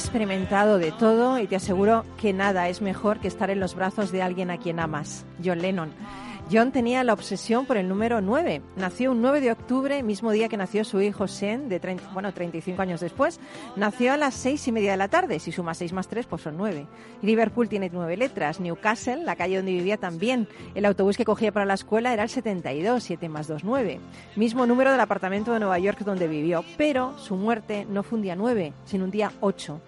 experimentado de todo y te aseguro que nada es mejor que estar en los brazos de alguien a quien amas. John Lennon. John tenía la obsesión por el número 9. Nació un 9 de octubre, mismo día que nació su hijo Sean, de 30, bueno, 35 años después. Nació a las 6 y media de la tarde. Si suma 6 más 3, pues son 9. Liverpool tiene 9 letras. Newcastle, la calle donde vivía también. El autobús que cogía para la escuela era el 72, 7 más 2, 9. Mismo número del apartamento de Nueva York donde vivió. Pero su muerte no fue un día 9, sino un día 8.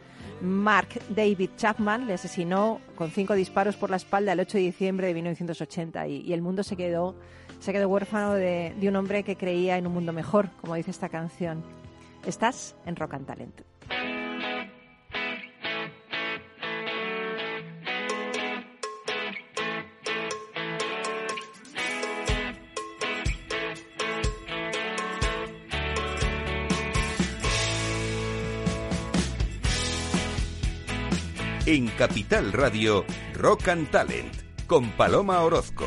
Mark David Chapman le asesinó con cinco disparos por la espalda el 8 de diciembre de 1980 y, y el mundo se quedó, se quedó huérfano de, de un hombre que creía en un mundo mejor, como dice esta canción. Estás en Rock and Talent. En Capital Radio, Rock and Talent, con Paloma Orozco.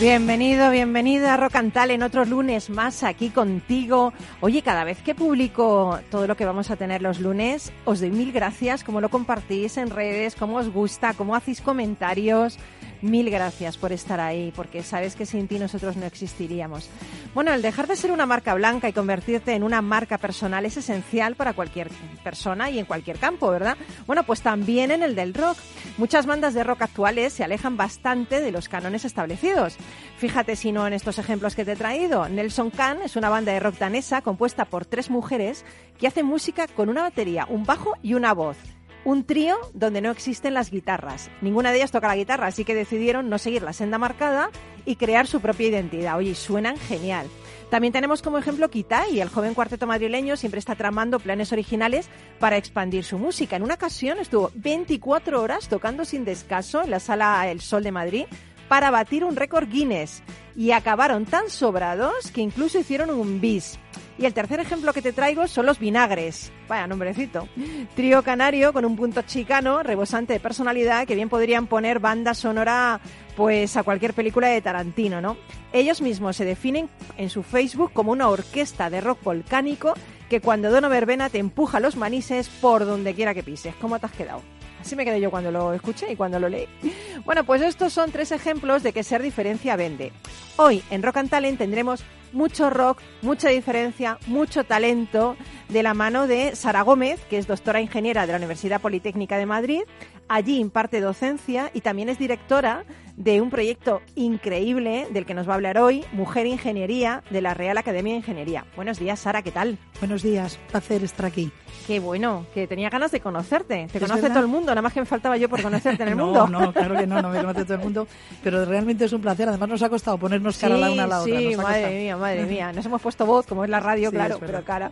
Bienvenido, bienvenida a Rock and Talent, otro lunes más aquí contigo. Oye, cada vez que publico todo lo que vamos a tener los lunes, os doy mil gracias, como lo compartís en redes, cómo os gusta, cómo hacéis comentarios. Mil gracias por estar ahí, porque sabes que sin ti nosotros no existiríamos. Bueno, el dejar de ser una marca blanca y convertirte en una marca personal es esencial para cualquier persona y en cualquier campo, ¿verdad? Bueno, pues también en el del rock. Muchas bandas de rock actuales se alejan bastante de los cánones establecidos. Fíjate si no en estos ejemplos que te he traído. Nelson Khan es una banda de rock danesa compuesta por tres mujeres que hacen música con una batería, un bajo y una voz. Un trío donde no existen las guitarras. Ninguna de ellas toca la guitarra, así que decidieron no seguir la senda marcada y crear su propia identidad. Oye, suenan genial. También tenemos como ejemplo Kitai, el joven cuarteto madrileño siempre está tramando planes originales para expandir su música. En una ocasión estuvo 24 horas tocando sin descanso en la sala El Sol de Madrid para batir un récord Guinness y acabaron tan sobrados que incluso hicieron un bis. Y el tercer ejemplo que te traigo son los vinagres. Vaya nombrecito. Trío canario con un punto chicano, rebosante de personalidad, que bien podrían poner banda sonora pues a cualquier película de Tarantino, ¿no? Ellos mismos se definen en su Facebook como una orquesta de rock volcánico que cuando Dono Verbena te empuja los manises por donde quiera que pises. ¿Cómo te has quedado? Así me quedé yo cuando lo escuché y cuando lo leí. Bueno, pues estos son tres ejemplos de que ser diferencia vende. Hoy en Rock and Talent tendremos mucho rock, mucha diferencia, mucho talento de la mano de Sara Gómez, que es doctora ingeniera de la Universidad Politécnica de Madrid. Allí imparte docencia y también es directora de un proyecto increíble del que nos va a hablar hoy, Mujer Ingeniería, de la Real Academia de Ingeniería. Buenos días, Sara, ¿qué tal? Buenos días, placer estar aquí. Qué bueno, que tenía ganas de conocerte. Te ¿Es conoce verdad? todo el mundo, nada más que me faltaba yo por conocerte en el no, mundo. no, claro que no, no me conoce todo el mundo, pero realmente es un placer. Además nos ha costado ponernos cara la una a la otra. Sí, madre mía, madre mía. Nos hemos puesto voz, como es la radio, Sí, claro, pero cara.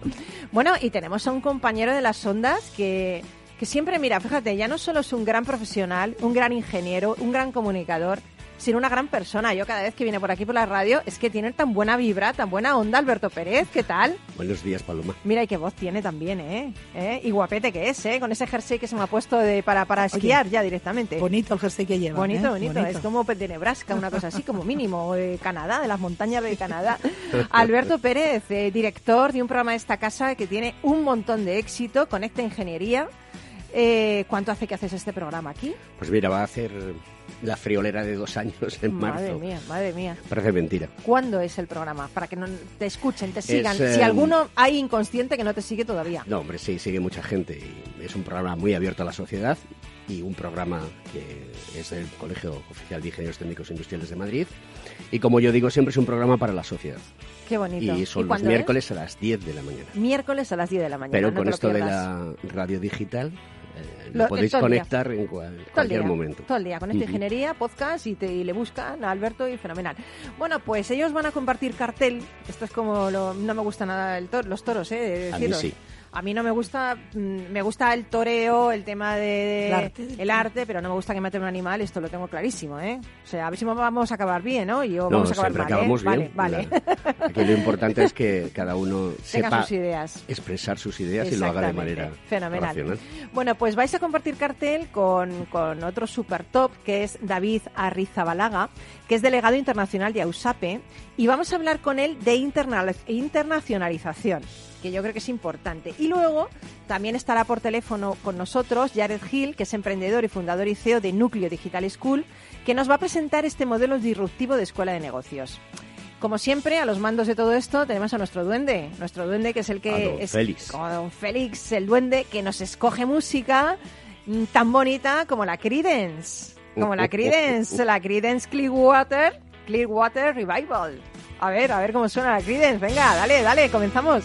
Bueno, y tenemos a un compañero de las ondas que, que siempre, mira, fíjate, ya no solo es un gran profesional, un gran ingeniero, un gran comunicador, sino una gran persona. Yo cada vez que viene por aquí por la radio es que tiene tan buena vibra, tan buena onda Alberto Pérez. ¿Qué tal? Buenos días, Paloma. Mira, y qué voz tiene también, ¿eh? ¿Eh? Y guapete que es, ¿eh? Con ese jersey que se me ha puesto de, para, para esquiar ya directamente. Bonito el jersey que lleva. Bonito, ¿eh? bonito, Es como de Nebraska, una cosa así, como mínimo, o de Canadá, de las montañas de Canadá. Alberto Pérez, eh, director de un programa de esta casa que tiene un montón de éxito, Conecta Ingeniería. Eh, ¿Cuánto hace que haces este programa aquí? Pues mira, va a hacer la friolera de dos años en Madre marzo. mía, madre mía. Parece mentira. ¿Cuándo es el programa? Para que no te escuchen, te sigan. Es, si eh, alguno hay inconsciente que no te sigue todavía. No, hombre, sí, sigue mucha gente y es un programa muy abierto a la sociedad y un programa que es del Colegio Oficial de Ingenieros Técnicos Industriales de Madrid. Y como yo digo, siempre es un programa para la sociedad. Qué bonito. Y son los miércoles a las 10 de la mañana. es? Miércoles a las 10 de la mañana. Pero no con esto de la radio digital, eh, Lo- lo podéis día. conectar en cual- cualquier día, momento. Todo el día, con esta ingeniería, podcast y, te, y le buscan a Alberto y fenomenal. Bueno, pues ellos van a compartir cartel. Esto es como, lo- no me gusta nada el tor- los toros, ¿eh? de A mí sí. A mí no me gusta, mm, me gusta el toreo, el tema de, El arte. el arte, pero no me gusta que maten un animal, esto lo tengo clarísimo, ¿eh? O sea, a ver si vamos a acabar bien, ¿no? Y yo No, vamos a acabar siempre mal, acabamos ¿eh? bien. Vale, vale. La- Aquí lo importante es que cada uno Tenga sepa sus ideas. expresar sus ideas y lo haga de manera Fenomenal. racional. Bueno, pues vais a compartir cartel con, con otro super top, que es David Arrizabalaga, que es delegado internacional de AUSAPE, y vamos a hablar con él de internacionalización, que yo creo que es importante. Y luego también estará por teléfono con nosotros Jared Hill, que es emprendedor y fundador y CEO de Núcleo Digital School, que nos va a presentar este modelo disruptivo de escuela de negocios. Como siempre, a los mandos de todo esto tenemos a nuestro duende, nuestro duende que es el que A don es Félix. como don Félix, el duende que nos escoge música mm, tan bonita como la Creedence, como la Creedence, la Creedence Clearwater, Clearwater Revival. A ver, a ver cómo suena la Creedence. Venga, dale, dale, comenzamos.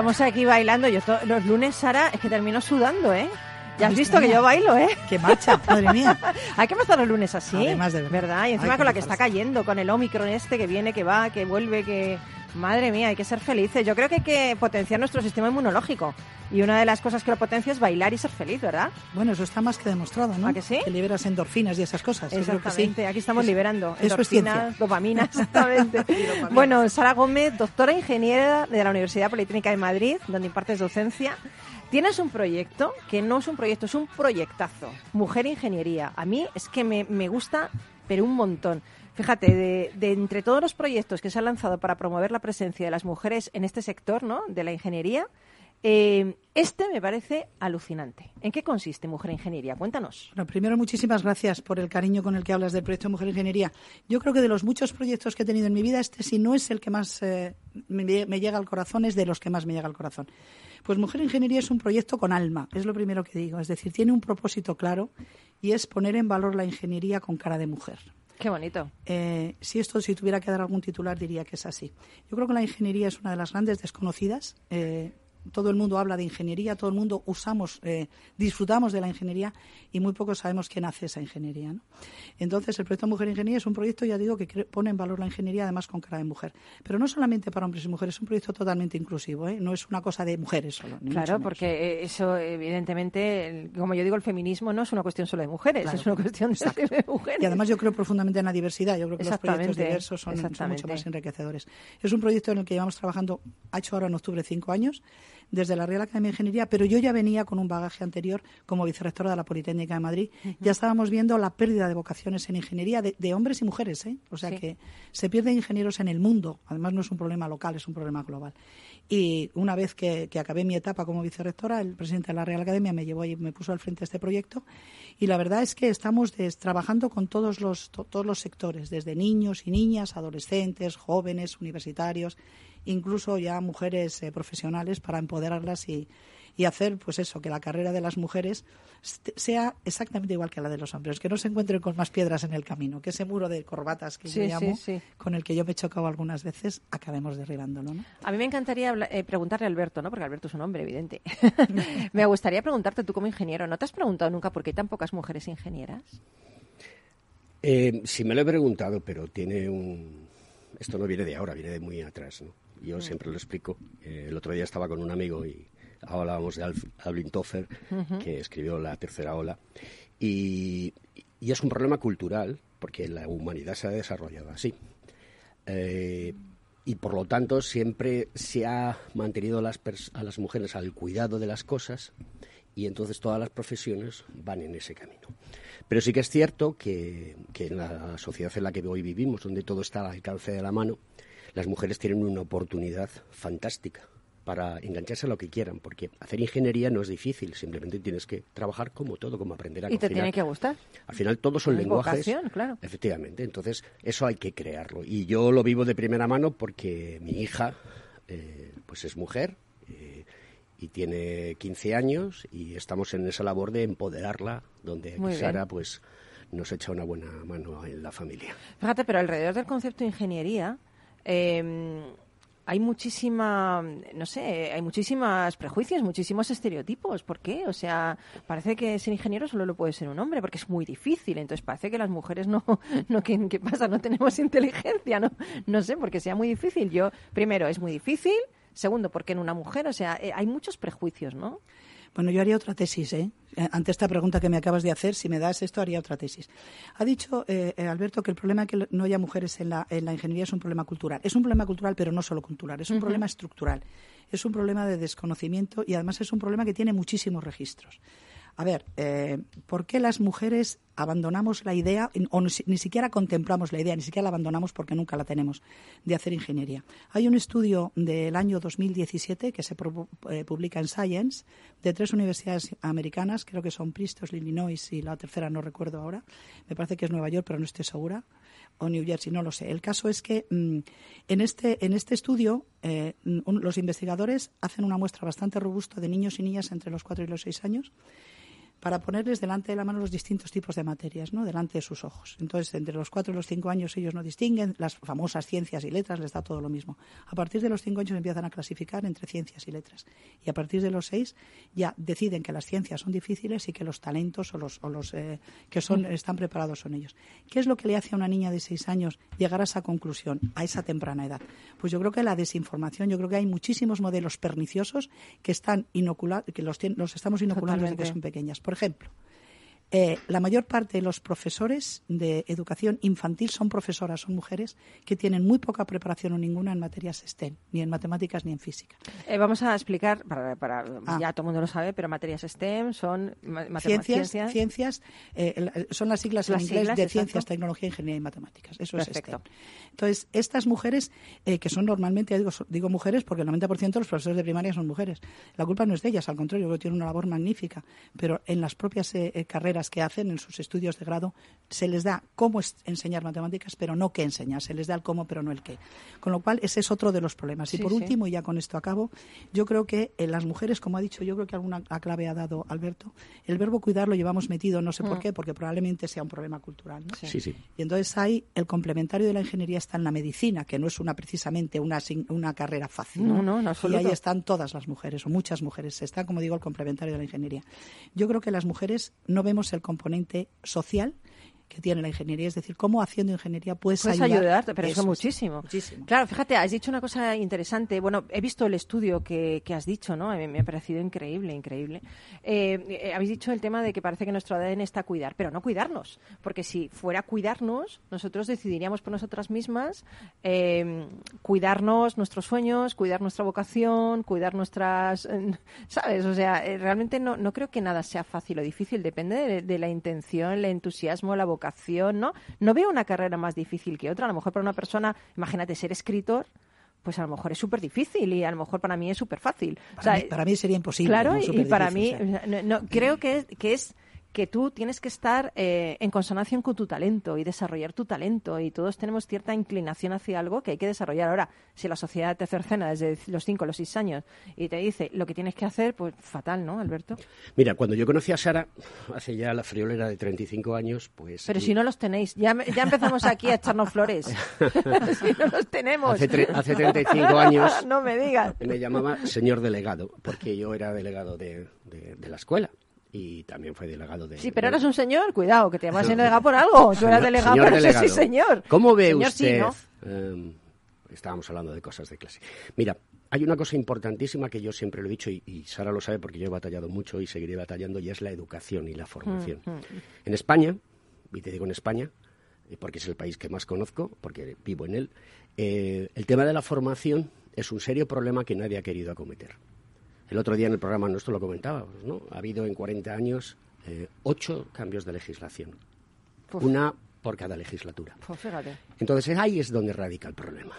Estamos aquí bailando. Yo los lunes, Sara, es que termino sudando, ¿eh? Ya has visto que yo bailo, ¿eh? ¡Qué marcha! ¡Madre mía! Hay que empezar los lunes así. Además de verdad. ¿Verdad? Y encima Ay, con la que está cayendo, con el Omicron este que viene, que va, que vuelve, que... Madre mía, hay que ser felices. Yo creo que hay que potenciar nuestro sistema inmunológico. Y una de las cosas que lo potencia es bailar y ser feliz, ¿verdad? Bueno, eso está más que demostrado, ¿no? ¿A que sí? liberas endorfinas y esas cosas. Que sí. Exactamente. Aquí estamos Es- liberando es endorfinas, dopamina, exactamente. dopamina. bueno, Sara Gómez, doctora ingeniera de la Universidad Politécnica de Madrid, donde impartes docencia. Tienes un proyecto que no es un proyecto, es un proyectazo. Mujer Ingeniería. A mí es que me, me gusta, pero un montón. Fíjate, de, de entre todos los proyectos que se han lanzado para promover la presencia de las mujeres en este sector, ¿no? De la ingeniería, eh, este me parece alucinante. ¿En qué consiste Mujer Ingeniería? Cuéntanos. Bueno, primero, muchísimas gracias por el cariño con el que hablas del proyecto Mujer Ingeniería. Yo creo que de los muchos proyectos que he tenido en mi vida, este si no es el que más eh, me, me llega al corazón, es de los que más me llega al corazón. Pues Mujer Ingeniería es un proyecto con alma, es lo primero que digo. Es decir, tiene un propósito claro y es poner en valor la ingeniería con cara de mujer. Qué bonito. Eh, si esto, si tuviera que dar algún titular, diría que es así. Yo creo que la ingeniería es una de las grandes desconocidas. Eh, todo el mundo habla de ingeniería, todo el mundo usamos, eh, disfrutamos de la ingeniería y muy pocos sabemos quién hace esa ingeniería. ¿no? Entonces, el proyecto Mujer Ingeniería es un proyecto, ya digo, que pone en valor la ingeniería, además con cara de mujer. Pero no solamente para hombres y mujeres, es un proyecto totalmente inclusivo, ¿eh? no es una cosa de mujeres solo. Claro, porque eh, eso, evidentemente, como yo digo, el feminismo no es una cuestión solo de mujeres, Claro. es una cuestión de, de mujeres. Y además yo creo profundamente en la diversidad. Yo creo que los proyectos diversos son, son mucho más enriquecedores. Es un proyecto en el que llevamos trabajando, ha hecho ahora en octubre cinco años. Desde la Real Academia de Ingeniería, pero yo ya venía con un bagaje anterior como vicerrectora de la Politécnica de Madrid. Ya estábamos viendo la pérdida de vocaciones en ingeniería de, de hombres y mujeres, ¿eh? O sea Sí. que se pierden ingenieros en el mundo. Además, no es un problema local, es un problema global. Y una vez que, que acabé mi etapa como vicerrectora, el presidente de la Real Academia me llevó y me puso al frente de este proyecto. Y la verdad es que estamos des- trabajando con todos los, to- todos los sectores, desde niños y niñas, adolescentes, jóvenes, universitarios, incluso ya mujeres eh, profesionales para empoderarlas y, y hacer, pues eso, que la carrera de las mujeres est- sea exactamente igual que la de los hombres, que no se encuentren con más piedras en el camino, que ese muro de corbatas que Sí, yo llamo, sí. con el que yo me he chocado algunas veces, acabemos derribándolo, ¿no? A mí me encantaría eh, preguntarle a Alberto, ¿no? Porque Alberto es un hombre, evidente. me gustaría preguntarte tú como ingeniero, ¿no te has preguntado nunca por qué tan pocas mujeres ingenieras? Eh, sí me lo he preguntado, pero tiene un... Esto no viene de ahora, viene de muy atrás, ¿no? Yo siempre lo explico. Eh, el otro día estaba con un amigo y hablábamos de Alf- Alvin Toffler, que escribió La Tercera Ola. Y, y es un problema cultural, porque la humanidad se ha desarrollado así. Eh, y por lo tanto siempre se ha mantenido a las, a las mujeres al cuidado de las cosas y entonces todas las profesiones van en ese camino. Pero sí que es cierto que, que en la sociedad en la que hoy vivimos, donde todo está al alcance de la mano, las mujeres tienen una oportunidad fantástica para engancharse a lo que quieran, porque hacer ingeniería no es difícil, simplemente tienes que trabajar como todo, como aprender a Y te cocinar. tiene que gustar. Al final todos son Es lenguajes. vocación, claro. Efectivamente, entonces eso hay que crearlo. Y yo lo vivo de primera mano porque mi hija eh, pues es mujer y tiene 15 años y estamos en esa labor de empoderarla, donde Muy aquí bien. Sara pues nos echa una buena mano en la familia. Fíjate, pero alrededor del concepto de ingeniería eh, hay muchísima, no sé, hay muchísimos prejuicios, muchísimos estereotipos. ¿Por qué? O sea, parece que ser ingeniero solo lo puede ser un hombre, porque es muy difícil. Entonces parece que las mujeres no, no ¿qué, qué pasa? No tenemos inteligencia, ¿no? No sé, porque sea muy difícil. Yo, primero, es muy difícil. Segundo, porque en una mujer, o sea, eh, hay muchos prejuicios, ¿no? Bueno, yo haría otra tesis, ¿eh? Eh, Ante esta pregunta que me acabas de hacer, si me das esto, haría otra tesis. Ha dicho eh, eh, Alberto que el problema de que no haya mujeres en la, en la ingeniería es un problema cultural. Es un problema cultural, pero no solo cultural, es un problema estructural. Es un problema de desconocimiento y además es un problema que tiene muchísimos registros. A ver, eh, ¿por qué las mujeres abandonamos la idea, o ni, si- ni siquiera contemplamos la idea, ni siquiera la abandonamos porque nunca la tenemos, de hacer ingeniería? Hay un estudio del año 2017 que se eh, publica en Science de tres universidades americanas, creo que son Princeton, Illinois y la tercera no recuerdo ahora, me parece que es Nueva York, pero no estoy segura, o New Jersey, no lo sé. El caso es que mm, en, este, en este estudio eh, los investigadores hacen una muestra bastante robusta de niños y niñas entre los 4 y los 6 años para ponerles delante de la mano los distintos tipos de materias, ¿no? delante de sus ojos. Entonces, entre los cuatro y los cinco años ellos no distinguen, las famosas ciencias y letras les da todo lo mismo. A partir de los cinco años empiezan a clasificar entre ciencias y letras. Y a partir de los seis ya deciden que las ciencias son difíciles y que los talentos o los, o los eh, que son, están preparados son ellos. ¿Qué es lo que le hace a una niña de seis años llegar a esa conclusión a esa temprana edad? Pues yo creo que la desinformación, yo creo que hay muchísimos modelos perniciosos que están inoculados, que los, los estamos inoculando desde que son pequeñas. Por ejemplo, eh, la mayor parte de los profesores de educación infantil son profesoras, son mujeres que tienen muy poca preparación o ninguna en materias STEM, ni en matemáticas ni en física. Eh, vamos a explicar, para, para- Ah. ya todo el mundo lo sabe, pero materias STEM son ma- matema- Ciencias, ciencia- ciencias eh, son las siglas Las en inglés siglas, de exacto. ciencias, tecnología, ingeniería y matemáticas. Eso Perfecto. es STEM. Entonces, estas mujeres, que son normalmente, digo, digo mujeres porque el 90% de los profesores de primaria son mujeres. La culpa no es de ellas, al contrario, creo que tienen una labor magnífica. Pero en las propias eh, eh, carreras que hacen, en sus estudios de grado, se les da cómo enseñar matemáticas, pero no qué enseñar. Se les da el cómo, pero no el qué. Con lo cual, ese es otro de los problemas. Y Sí, por sí. último, y ya con esto acabo, yo creo que eh, las mujeres, como ha dicho, yo creo que alguna la clave ha dado Alberto, el verbo cuidar lo llevamos metido, no sé por Mm. qué, porque probablemente sea un problema cultural. ¿no? Sí, sí. Y entonces hay el complementario de la ingeniería está en la medicina, que no es una precisamente una, una carrera fácil. No, no, en y ahí están todas las mujeres, o muchas mujeres. Está, como digo, el complementario de la ingeniería. Yo creo que las mujeres no vemos el componente social que tiene la ingeniería. Es decir, cómo haciendo ingeniería puedes, Puedes ayudar. ayudarte, pero eso, es, muchísimo. muchísimo. Claro, fíjate, has dicho una cosa interesante. Bueno, he visto el estudio que, que has dicho, ¿no? Me, me ha parecido increíble, increíble. Eh, eh, habéis dicho el tema de que parece que nuestro ADN está cuidar, pero no cuidarnos. Porque si fuera cuidarnos, nosotros decidiríamos por nosotras mismas eh, cuidarnos nuestros sueños, cuidar nuestra vocación, cuidar nuestras. eh, ¿Sabes? O sea, eh, realmente no, no creo que nada sea fácil o difícil. Depende de, de la intención, el entusiasmo, la vocación, ¿no? No veo una carrera más difícil que otra. A lo mejor para una persona, imagínate, ser escritor. Pues a lo mejor es súper difícil y a lo mejor para mí es súper fácil. O sea, Para, mí, para mí sería imposible. Claro, y- para mí, no, no, creo que es, que es que tú tienes que estar eh, en consonancia con tu talento y desarrollar tu talento y todos tenemos cierta inclinación hacia algo que hay que desarrollar. Ahora, si la sociedad te cercena desde los 5 o los 6 años y te dice lo que tienes que hacer, pues fatal, ¿no, Alberto? Mira, cuando yo conocí a Sara, hace ya la friolera de 35 años, pues... Pero si no los tenéis, ya, ya empezamos aquí a echarnos flores. si no los tenemos. Hace, tre- hace 35 años no me digas. me llamaba señor delegado, porque yo era delegado de, de- de la escuela y también fue delegado de... Sí, pero eras un señor, cuidado, que te llamas delegado por algo. Tú eras delegado, señor pero delegado. sí, señor. ¿Cómo ve Señor, sí, usted? ¿no? em, estábamos hablando de cosas de clase. Mira, hay una cosa importantísima que yo siempre lo he dicho y, y Sara lo sabe porque yo he batallado mucho y seguiré batallando y es la educación y la formación. Mm, En España, y te digo en España, eh, porque es el país que más conozco, porque vivo en él, eh, el tema de la formación es un serio problema que nadie ha querido acometer. El otro día en el programa nuestro lo comentábamos, ¿no? Ha habido en 40 años eh, ocho cambios de legislación. Uf. Una por cada legislatura. Pues fíjate. Entonces ahí es donde radica el problema.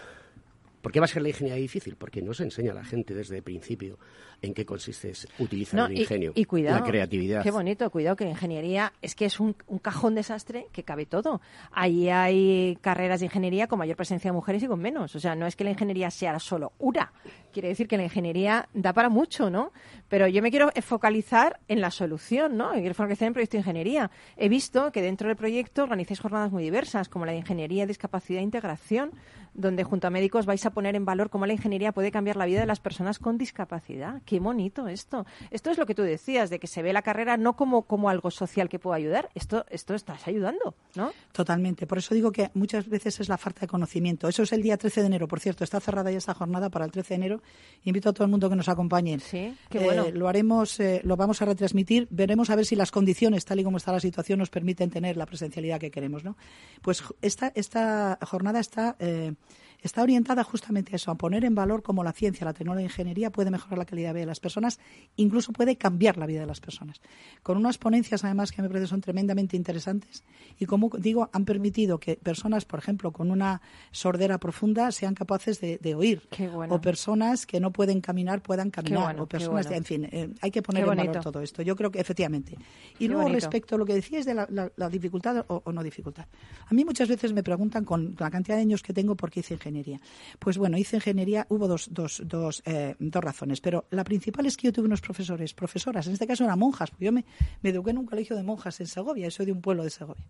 ¿Por qué va a ser la ingeniería difícil? Porque no se enseña a la gente desde el principio en qué consiste utilizar No, el y- ingenio, y, cuidado, la creatividad. Qué bonito, cuidado que la ingeniería es que es un, un cajón desastre que cabe todo. Ahí hay carreras de ingeniería con mayor presencia de mujeres y con menos. O sea, no es que la ingeniería sea solo una. Quiere decir que la ingeniería da para mucho, ¿no? Pero yo me quiero focalizar en la solución, ¿no? Me quiero focalizar en el proyecto de ingeniería. He visto que dentro del proyecto organizáis jornadas muy diversas, como la de ingeniería, discapacidad e integración, donde junto a médicos vais a poner en valor cómo la ingeniería puede cambiar la vida de las personas con discapacidad. Qué bonito esto. Esto es lo que tú decías, de que se ve la carrera no como, como algo social que pueda ayudar. Esto, esto estás ayudando, ¿no? Totalmente. Por eso digo que muchas veces es la falta de conocimiento. Eso es el día 13 de enero, por cierto. Está cerrada ya esta jornada para el 13 de enero. Invito a todo el mundo que nos acompañe. Sí, qué Eh, bueno. lo haremos, eh, lo vamos a retransmitir. Veremos a ver si las condiciones, tal y como está la situación, nos permiten tener la presencialidad que queremos, ¿no? Pues esta, esta jornada está, eh, está orientada justamente a eso, a poner en valor cómo la ciencia, la tecnología y la ingeniería puede mejorar la calidad de vida de las personas, incluso puede cambiar la vida de las personas. Con unas ponencias, además, que me parece son tremendamente interesantes y, como digo, han permitido que personas, por ejemplo, con una sordera profunda, sean capaces de, de oír. Qué bueno. O personas que no pueden caminar puedan caminar. bueno, o personas, bueno. en fin, eh, hay que poner en valor todo esto. Yo creo que efectivamente. Y Qué luego bonito. respecto a lo que decías de la, la- la dificultad o, o no dificultad. A mí muchas veces me preguntan con la cantidad de años que tengo por qué hice ingeniería. Pues bueno, hice ingeniería, hubo dos, dos, dos, eh, dos razones, pero la principal es que yo tuve unos profesores, profesoras, en este caso eran monjas, porque yo me, me eduqué en un colegio de monjas en Segovia, soy de un pueblo de Segovia.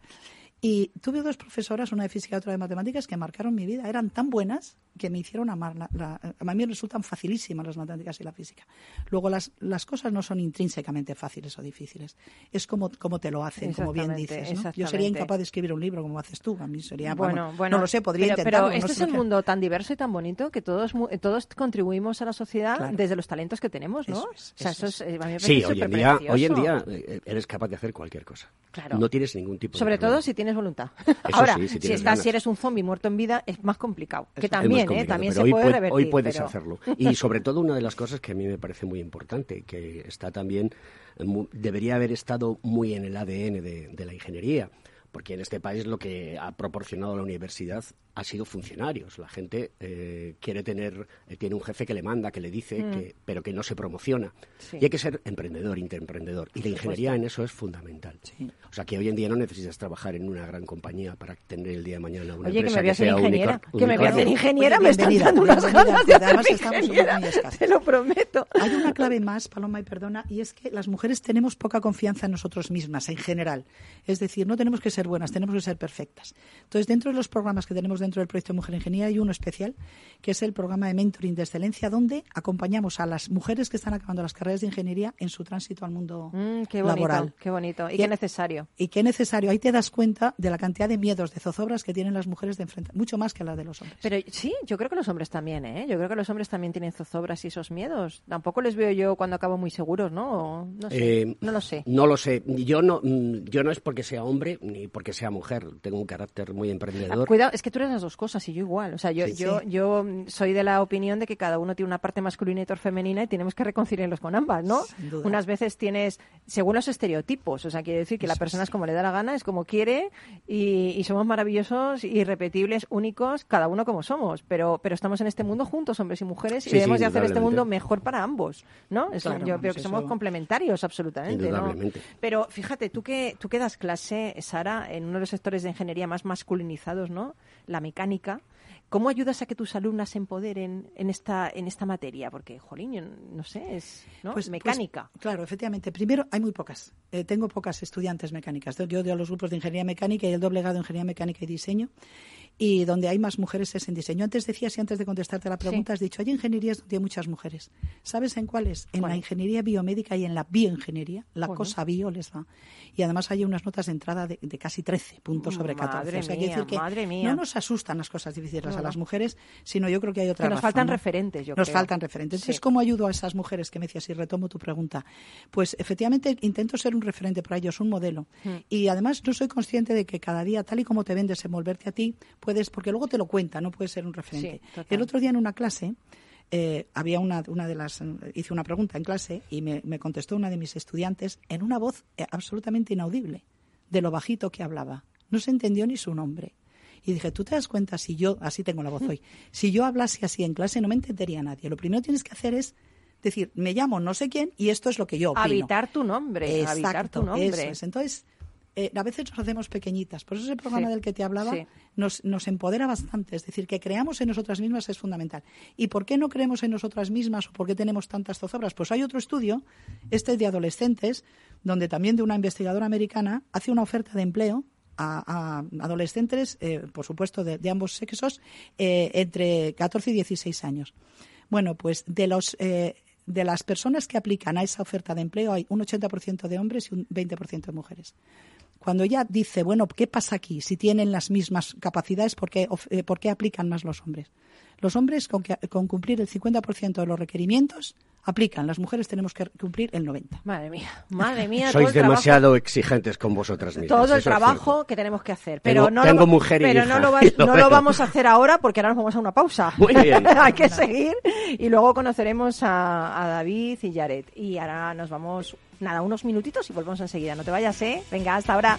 Y tuve dos profesoras, una de física y otra de matemáticas, que marcaron mi vida. Eran tan buenas que me hicieron amar. La, la- a mí me resultan facilísimas las matemáticas y la física. Luego, las, las cosas no son intrínsecamente fáciles o difíciles. Es como, como te lo hacen, como bien dices. ¿no? Yo sería incapaz de escribir un libro como haces tú. A mí sería. Bueno, vamos, bueno, no lo sé, podría pero, intentarlo. Pero este es el que- mundo tan diverso y tan bonito que todos mu- todos contribuimos a la sociedad Claro. desde los talentos que tenemos, ¿no? Eso es, o sea, eso eso es, eh, a mí me Sí, hoy en, día, hoy en día eh, eres capaz de hacer cualquier cosa. Claro. No tienes ningún tipo Sobre de problema. todo si tienes voluntad. Eso Ahora, sí, si si, tienes estás, ganas. si eres un zombie muerto en vida, es más complicado. Que también, ¿eh? También se hoy puede revertir. Hoy puedes pero- hacerlo. Y sobre todo una de las cosas que a mí me parece muy importante, que está también, debería haber estado muy en el ADN de, de la ingeniería, porque en este país lo que ha proporcionado la universidad ha sido funcionarios. La gente eh, quiere tener, eh, tiene un jefe que le manda, que le dice, que, pero que no se promociona. Mm. Sí. Y hay que ser emprendedor, interemprendedor. Y la ingeniería en eso es fundamental. O sea, que hoy en día no necesitas trabajar en una gran compañía para tener el día de mañana una Oye, que empresa me voy a hacer sea ingeniera. unicor- Que me voy a hacer ingeniera. Oye, me están bienvenida, dando unas ganas que de muy ingeniera. Te lo prometo. Hay una clave más, Paloma, y perdona, y es que las mujeres tenemos poca confianza en nosotros mismas, en general. Es decir, no tenemos que ser buenas, tenemos que ser perfectas. Entonces, dentro de los programas que tenemos dentro del proyecto Mujer Ingeniería hay uno especial, que es el programa de mentoring de excelencia, donde acompañamos a las mujeres que están acabando las carreras de ingeniería en su tránsito al mundo Mm, qué bonito, laboral. qué bonito. Y Y- qué necesario. Y qué necesario, ahí te das cuenta de la cantidad de miedos, de zozobras que tienen las mujeres de enfrentar, mucho más que la de los hombres. Pero sí, yo creo que los hombres también, ¿eh? Yo creo que los hombres también tienen zozobras y esos miedos. Tampoco les veo yo cuando acabo muy seguros, ¿no? No sé, Eh, no lo sé. No lo sé. Yo no, mm, yo no es porque sea hombre ni porque sea mujer. Tengo un carácter muy Ah, emprendedor. Cuidado, es que tú eres las dos cosas y yo igual. O sea, yo, Sí, yo, sí. yo mm, soy de la opinión de que cada uno tiene una parte masculina y otra femenina y tenemos que reconciliarlos con ambas, ¿no? Unas veces tienes, según los estereotipos, o sea, quiere decir que la Eso persona es. es como le da la gana, es como quiere y, y somos maravillosos, irrepetibles, únicos, cada uno como somos. Pero, pero estamos en este mundo juntos, hombres y mujeres, y debemos de hacer este mundo mejor para ambos, ¿no? Es- Claro, yo vamos, que somos complementarios, absolutamente, ¿no? Pero fíjate, tú que, tú que das clase, Sara, en uno de los sectores de ingeniería más masculinizados, ¿no? La mecánica. ¿Cómo ayudas a que tus alumnas se empoderen en esta, en esta materia? Porque, jolín, no sé, es ¿no? Pues- mecánica. pues, claro, efectivamente. Primero, hay muy pocas. Eh, tengo pocas estudiantes mecánicas. Yo doy a los grupos de ingeniería mecánica y el doble grado de ingeniería mecánica y diseño. Y donde hay más mujeres es en diseño. Antes decías, y antes de contestarte la pregunta, has dicho, hay ingenierías donde hay muchas mujeres. ¿Sabes en cuáles? En la ingeniería biomédica y en la bioingeniería. La cosa bio les va. Y además hay unas notas de entrada de, de casi 13 puntos sobre 14. Madre o sea, mía, decir que madre mía. no nos asustan las cosas difíciles No, a las mujeres, sino yo creo que hay otra Que nos razón, faltan ¿no? referentes, yo Nos creo. faltan referentes. Entonces, Sí. ¿cómo ayudo a esas mujeres que me decías y retomo tu pregunta? Pues efectivamente intento ser un referente para ellos, un modelo. Hmm. Y además no soy consciente de que cada día, tal y como te vendes en volverte a ti, puedes, porque luego te lo cuenta, no puedes ser un referente. Sí. El otro día en una clase, eh, había una, una de las, hice una pregunta en clase y me, me contestó una de mis estudiantes en una voz eh, absolutamente inaudible, de lo bajito que hablaba. No se entendió ni su nombre. Y dije, ¿tú te das cuenta si yo, así tengo la voz hoy, si yo hablase así en clase no me entendería nadie? Lo primero que tienes que hacer es decir, me llamo no sé quién y esto es lo que yo opino. Habitar tu nombre, habitar tu nombre. eso es. Entonces, eh, a veces nos hacemos pequeñitas. Por eso ese programa Sí, del que te hablaba sí. nos, nos empodera bastante. Es decir, que creamos en nosotras mismas es fundamental. ¿Y por qué no creemos en nosotras mismas o por qué tenemos tantas zozobras? Pues hay otro estudio, este de adolescentes, donde también de una investigadora americana hace una oferta de empleo a, a adolescentes, eh, por supuesto, de, de ambos sexos, eh, entre 14 y 16 años. Bueno, pues de los eh, de las personas que aplican a esa oferta de empleo hay un 80% de hombres y un 20% de mujeres. Cuando ella dice, bueno, ¿qué pasa aquí? Si tienen las mismas capacidades, ¿por qué, eh, por qué aplican más los hombres? Los hombres, con, que- con cumplir el 50% de los requerimientos, aplican. Las mujeres tenemos que cumplir el 90%. Madre mía, madre mía. todo Sois trabajo- demasiado exigentes con vosotras mismas. todo el trabajo que tenemos que hacer. Tengo- Pero no tengo lo, mujer y pero hija, no lo, va- y lo no veo. lo vamos a hacer ahora porque ahora nos vamos a una pausa. Muy bien. Hay que seguir y luego conoceremos a, a David y Jared. Y ahora nos vamos, nada, unos minutitos y volvemos enseguida. No te vayas, ¿eh? Venga, hasta ahora.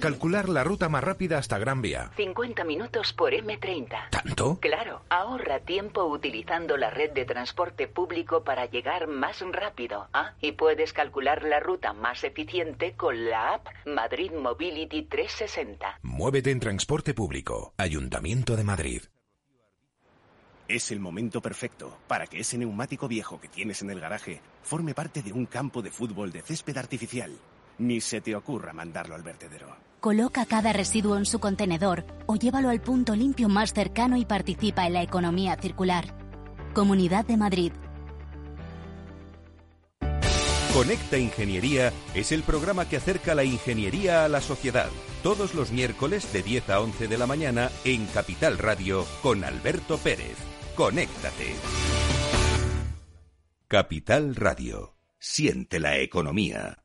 Calcular la ruta más rápida hasta Gran Vía. 50 minutos por M30. ¿Tanto? Claro, ahorra tiempo utilizando la red de transporte público para llegar más rápido. Ah, y puedes calcular la ruta más eficiente con la app Madrid Mobility 360. Muévete en transporte público. Ayuntamiento de Madrid. Es el momento perfecto para que ese neumático viejo que tienes en el garaje forme parte de un campo de fútbol de césped artificial. Ni se te ocurra mandarlo al vertedero. Coloca cada residuo en su contenedor o llévalo al punto limpio más cercano y participa en la economía circular. Comunidad de Madrid. Conecta Ingeniería es el programa que acerca la ingeniería a la sociedad. Todos los miércoles de 10 a 11 de la mañana en Capital Radio con Alberto Pérez. Conéctate. Capital Radio. Siente la economía.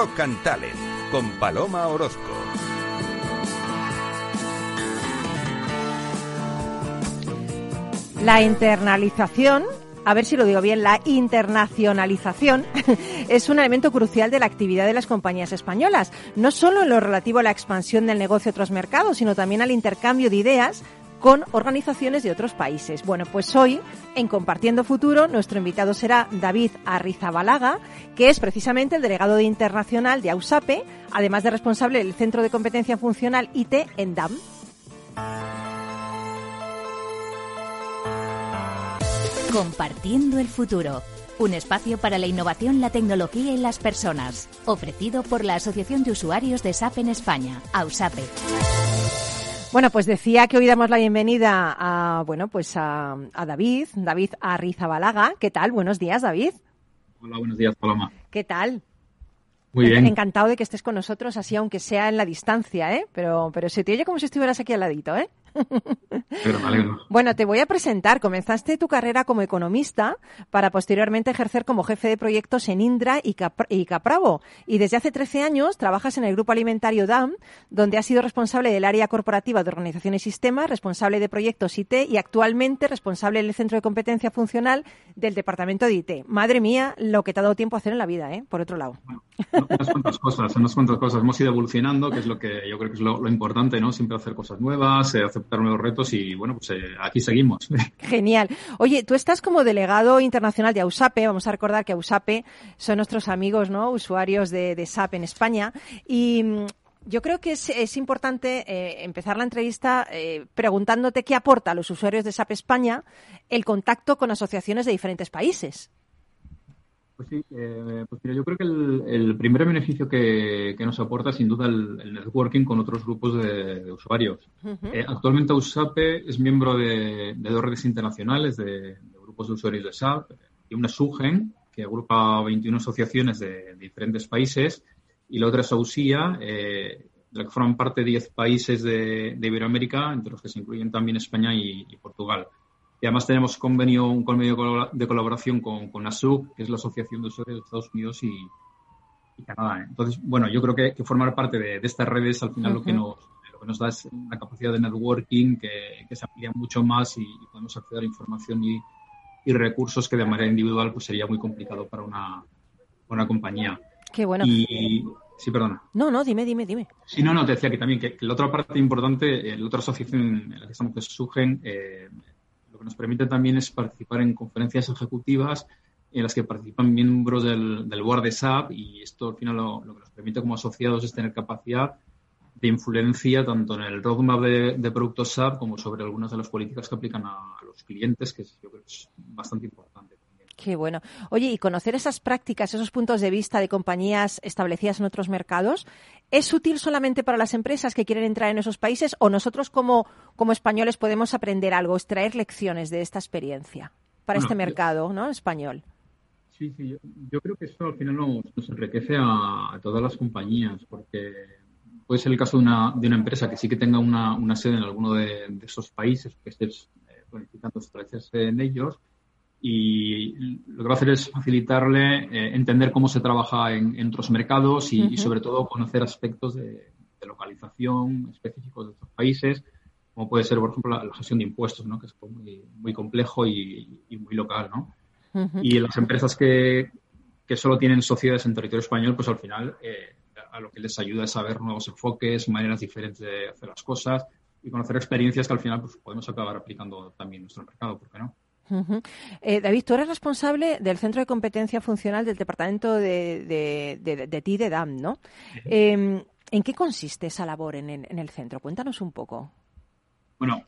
Rock Talent con Paloma Orozco. La internalización, a ver si lo digo bien, la internacionalización es un elemento crucial de la actividad de las compañías españolas, no solo en lo relativo a la expansión del negocio a otros mercados, sino también al intercambio de ideas con organizaciones de otros países. Bueno, pues hoy, en Compartiendo Futuro, nuestro invitado será David Arrizabalaga, que es precisamente el delegado de internacional de AUSAPE, además de responsable del Centro de Competencia Funcional IT en DAM. Compartiendo el futuro. Un espacio para la innovación, la tecnología y las personas. Ofrecido por la Asociación de Usuarios de SAP en España, AUSAPE. Bueno, pues decía que hoy damos la bienvenida a, bueno, pues a, a David, David Arrizabalaga. ¿Qué tal? Buenos días, David. Hola, buenos días, Paloma. ¿Qué tal? Muy bien. Encantado de que estés con nosotros, así aunque sea en la distancia, ¿eh? Pero, pero se te oye como si estuvieras aquí al ladito, ¿eh? Pero me alegro. Bueno, te voy a presentar. Comenzaste tu carrera como economista para posteriormente ejercer como jefe de proyectos en Indra y, Cap- y Capravo. Y desde hace 13 años trabajas en el grupo alimentario DAM, donde has sido responsable del área corporativa de organización y sistemas, responsable de proyectos IT y actualmente responsable del centro de competencia funcional del departamento de IT. Madre mía, lo que te ha dado tiempo a hacer en la vida, ¿eh? Por otro lado. Unas cuantas cosas, unas cuantas cosas. Hemos ido evolucionando, que es lo que yo creo que es lo, lo importante, ¿no? Siempre hacer cosas nuevas, eh, nuevos retos y, bueno, pues eh, aquí seguimos. Genial. Oye, tú estás como delegado internacional de AUSAPE. Vamos a recordar que AUSAPE son nuestros amigos, ¿no? Usuarios de, de SAP en España. Y mm, yo creo que es, es importante eh, empezar la entrevista eh, preguntándote qué aporta a los usuarios de SAP España el contacto con asociaciones de diferentes países. Pues sí, eh, pues mira, yo creo que el, el primer beneficio que, que nos aporta sin duda el, el networking con otros grupos de, de usuarios. Eh, actualmente USAPE es miembro de, de dos redes internacionales de, de grupos de usuarios de SAP y una SUGEN que agrupa 21 asociaciones de, diferentes países y la otra es AUSIA, eh, de la que forman parte 10 países de, de Iberoamérica, entre los que se incluyen también España y, y Portugal. Y además tenemos convenio, un convenio de colaboración con, con ASUC, que es la Asociación de Usuarios de Estados Unidos y, y Canadá. Entonces, bueno, yo creo que, que formar parte de, de estas redes al final lo, que nos, lo que nos da es una capacidad de networking que, que se amplía mucho más y, y podemos acceder a información y, y recursos que de manera individual pues sería muy complicado para una, una compañía. Qué bueno. Y, sí, perdona. No, no, dime, dime, dime. Sí, no, no, te decía que también que, que la otra parte importante, eh, la otra asociación en la que estamos, que es SUGEN, eh, que nos permite también es participar en conferencias ejecutivas en las que participan miembros del, del board de SAP y esto al final lo, lo que nos permite como asociados es tener capacidad de influencia tanto en el roadmap de, productos SAP como sobre algunas de las políticas que aplican a, los clientes, que yo creo que es bastante importante. Qué bueno. Oye, y conocer esas prácticas, esos puntos de vista de compañías establecidas en otros mercados, ¿es útil solamente para las empresas que quieren entrar en esos países o nosotros como, como españoles podemos aprender algo, extraer lecciones de esta experiencia para Bueno, este mercado ¿no? español? Sí, sí, yo, yo creo que eso al final nos, nos enriquece a, a todas las compañías, porque puede ser el caso de una, de una empresa que sí que tenga una, una sede en alguno de, de esos países, que estés eh, planificando establecerse en ellos, y lo que va a hacer es facilitarle eh, entender cómo se trabaja en, en otros mercados y, y Ujú. sobre todo conocer aspectos de, de localización específicos de estos países, como puede ser, por ejemplo, la, la gestión de impuestos, ¿no? que es muy, muy complejo y, y muy local, ¿no? Y las empresas que, que solo tienen sociedades en territorio español, pues al final eh, a lo que les ayuda es saber nuevos enfoques, maneras diferentes de hacer las cosas y conocer experiencias que al final pues, podemos acabar aplicando también en nuestro mercado, ¿por qué no? Eh, David, tú eres responsable del Centro de Competencia Funcional del Departamento de, de, de, de TI de DAM, ¿no? Eh, ¿En qué consiste esa labor en, el- en el centro? Cuéntanos un poco. Bueno,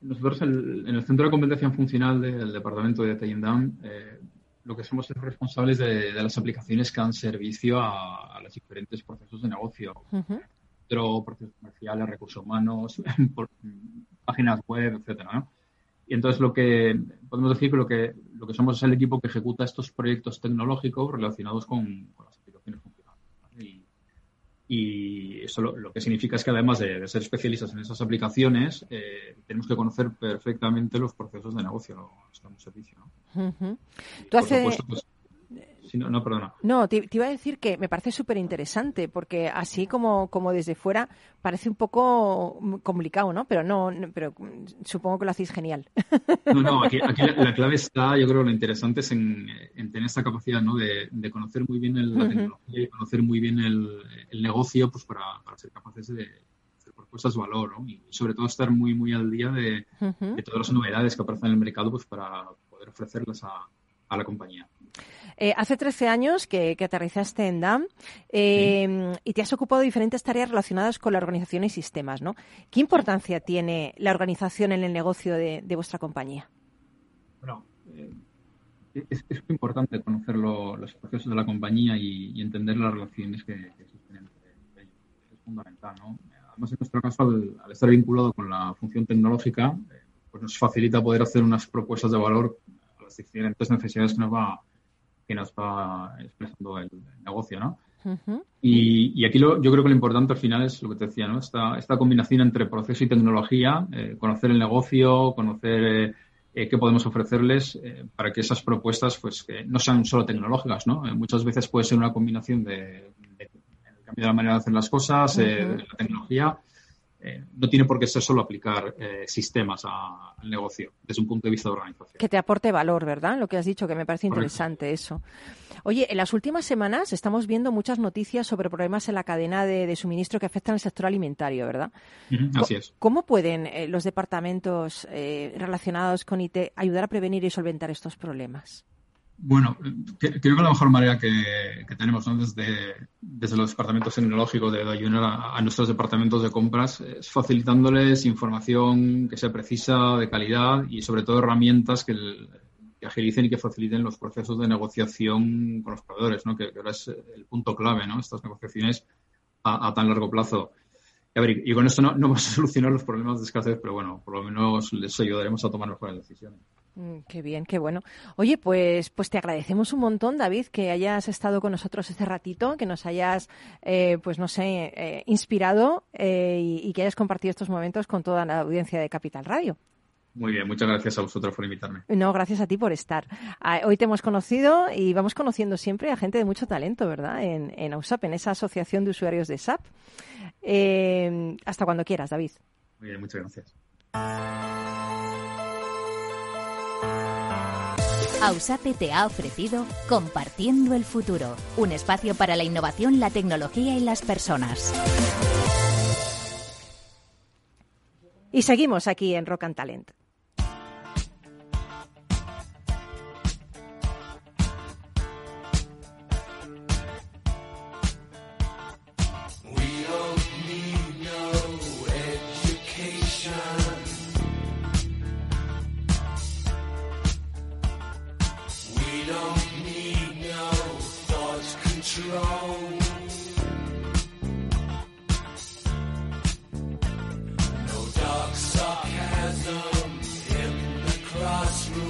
nosotros el- en el Centro de Competencia Funcional del Departamento de Data Down, eh, lo que somos es responsables de, las aplicaciones que dan servicio a, a los diferentes procesos de negocio. Dentro, procesos comerciales, recursos humanos, por- páginas web, etcétera, ¿no? Y entonces lo que podemos decir que lo que lo que somos es el equipo que ejecuta estos proyectos tecnológicos relacionados con, con las aplicaciones. Y, y eso lo, lo que significa es que además de, de ser especialistas en esas aplicaciones, eh, tenemos que conocer perfectamente los procesos de negocio, lo que damos servicio. ¿no? Ujú. Tú Por hace... supuesto, pues, no, no, perdona. No, te, te iba a decir que me parece súper interesante, porque así como, como desde fuera parece un poco complicado, ¿no? Pero no, no- pero supongo que lo hacéis genial. No, no, aquí, aquí la, la clave está, yo creo lo interesante es en, en tener esta capacidad ¿no? de, de conocer muy bien el- la tecnología y conocer muy bien el, el negocio pues para, para ser capaces de hacer propuestas de valor ¿no? y sobre todo estar muy muy al día de, de todas las novedades que aparecen en el mercado pues para poder ofrecerlas a, a la compañía. Eh, hace 13 años que, que aterrizaste en DAM eh, y te has ocupado de diferentes tareas relacionadas con la organización y sistemas, ¿no? ¿Qué importancia tiene la organización en el negocio de, de vuestra compañía? Bueno, eh, es, es muy importante conocer lo- los procesos de la compañía y, y entender las relaciones que, que existen entre ellos. Es fundamental, ¿no? Además, en nuestro caso, al, al estar vinculado con la función tecnológica, eh, pues nos facilita poder hacer unas propuestas de valor a las diferentes necesidades que nos va, que nos va expresando el, negocio, ¿no? Y, y aquí lo, yo creo que lo importante al final es lo que te decía, ¿no? Esta, esta combinación entre proceso y tecnología, eh, conocer el negocio, conocer eh, eh, qué podemos ofrecerles eh, para que esas propuestas pues que no sean solo tecnológicas, ¿no? Muchas veces puede ser una combinación de, de- de la manera de hacer las cosas, de la tecnología. Eh, no tiene por qué ser solo aplicar eh, sistemas a- al negocio desde un punto de vista de organización. Que te aporte valor, ¿verdad? Lo que has dicho, que me parece Correcto. interesante eso. Oye, en las últimas semanas estamos viendo muchas noticias sobre problemas en la cadena de, de suministro que afectan al sector alimentario, ¿verdad? Así es. ¿Cómo pueden eh, los departamentos relacionados con IT ayudar a prevenir y solventar estos problemas? Bueno, creo que la mejor manera que, tenemos ¿no? desde, desde los departamentos tecnológicos de ayudar a, nuestros departamentos de compras es facilitándoles información que sea precisa, de calidad y sobre todo herramientas que, agilicen y que faciliten los procesos de negociación con los proveedores, ¿no? que, ahora es el punto clave, ¿no? estas negociaciones a, tan largo plazo. Y con esto no, no vamos a solucionar los problemas de escasez, pero bueno, por lo menos les ayudaremos a tomar mejores decisiones. Mm, Qué bien, qué bueno. Oye, pues, pues te agradecemos un montón, David, que hayas estado con nosotros este ratito, que nos hayas, eh, pues no sé, eh, inspirado eh, y, y que hayas compartido estos momentos con toda la audiencia de Capital Radio. Muy bien, muchas gracias a vosotros por invitarme. No, gracias a ti por estar. Ah, Hoy te hemos conocido y vamos conociendo siempre a gente de mucho talento, ¿verdad? En, en AUSAP, en esa asociación de usuarios de SAP. Eh, hasta cuando quieras, David. Muy bien, muchas gracias. Ausape te ha ofrecido Compartiendo el Futuro, un espacio para la innovación, la tecnología y las personas. Y seguimos aquí en Rock and Talent. crossroads.